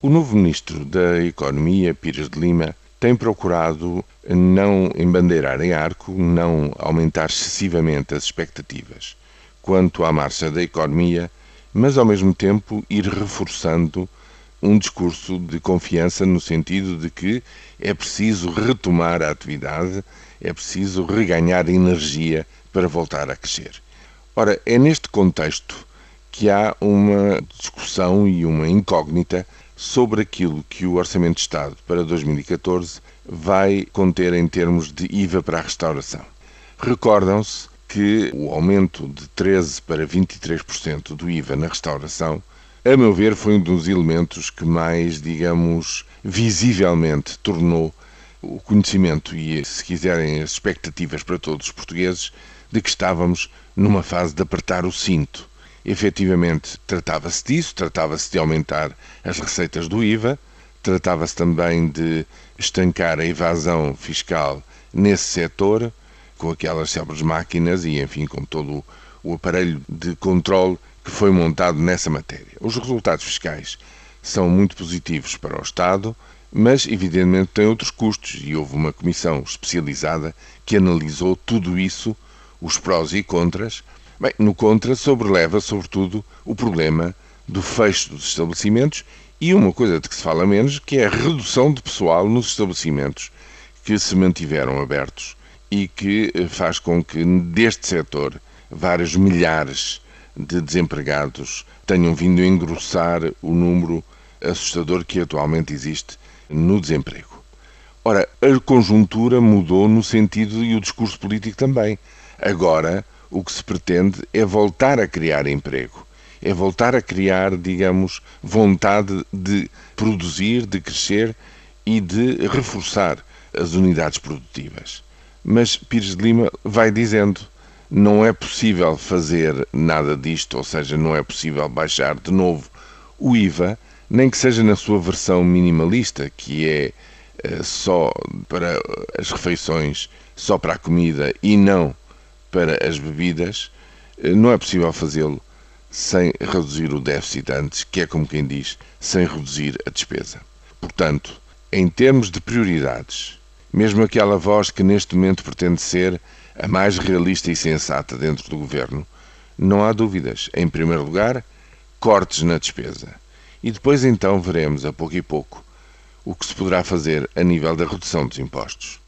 O novo Ministro da Economia, Pires de Lima, tem procurado não embandeirar em arco, não aumentar excessivamente as expectativas quanto à marcha da economia, mas ao mesmo tempo ir reforçando um discurso de confiança no sentido de que é preciso retomar a atividade, é preciso reganhar energia para voltar a crescer. Ora, é neste contexto que há uma discussão e uma incógnita sobre aquilo que o Orçamento de Estado para 2014 vai conter em termos de IVA para a restauração. Recordam-se que o aumento de 13% para 23% do IVA na restauração, a meu ver, foi um dos elementos que mais, digamos, visivelmente tornou o conhecimento e, se quiserem, as expectativas para todos os portugueses de que estávamos numa fase de apertar o cinto Efetivamente, tratava-se disso, tratava-se de aumentar as receitas do IVA, tratava-se também de estancar a evasão fiscal nesse setor, com aquelas célebres máquinas e, enfim, com todo o aparelho de controle que foi montado nessa matéria. Os resultados fiscais são muito positivos para o Estado, mas evidentemente têm outros custos e houve uma comissão especializada que analisou tudo isso, os prós e contras, Bem, no contra, sobreleva, sobretudo, o problema do fecho dos estabelecimentos e uma coisa de que se fala menos, que é a redução de pessoal nos estabelecimentos que se mantiveram abertos e que eh, faz com que deste setor vários milhares de desempregados tenham vindo a engrossar o número assustador que atualmente existe no desemprego. Ora, a conjuntura mudou no sentido e o discurso político também. Agora, o que se pretende é voltar a criar emprego, é voltar a criar, digamos, vontade de produzir, de crescer e de reforçar as unidades produtivas. Mas Pires de Lima vai dizendo: não é possível fazer nada disto, ou seja, não é possível baixar de novo o IVA, nem que seja na sua versão minimalista, que é uh, só para as refeições, só para a comida e não para as bebidas, eh, não é possível fazê-lo sem reduzir o déficit antes, que é como quem diz, sem reduzir a despesa. Portanto, em termos de prioridades, mesmo aquela voz que neste momento pretende ser a mais realista e sensata dentro do governo, não há dúvidas. Em primeiro lugar, cortes na despesa. E depois então veremos, a pouco e pouco, o que se poderá fazer a nível da redução dos impostos.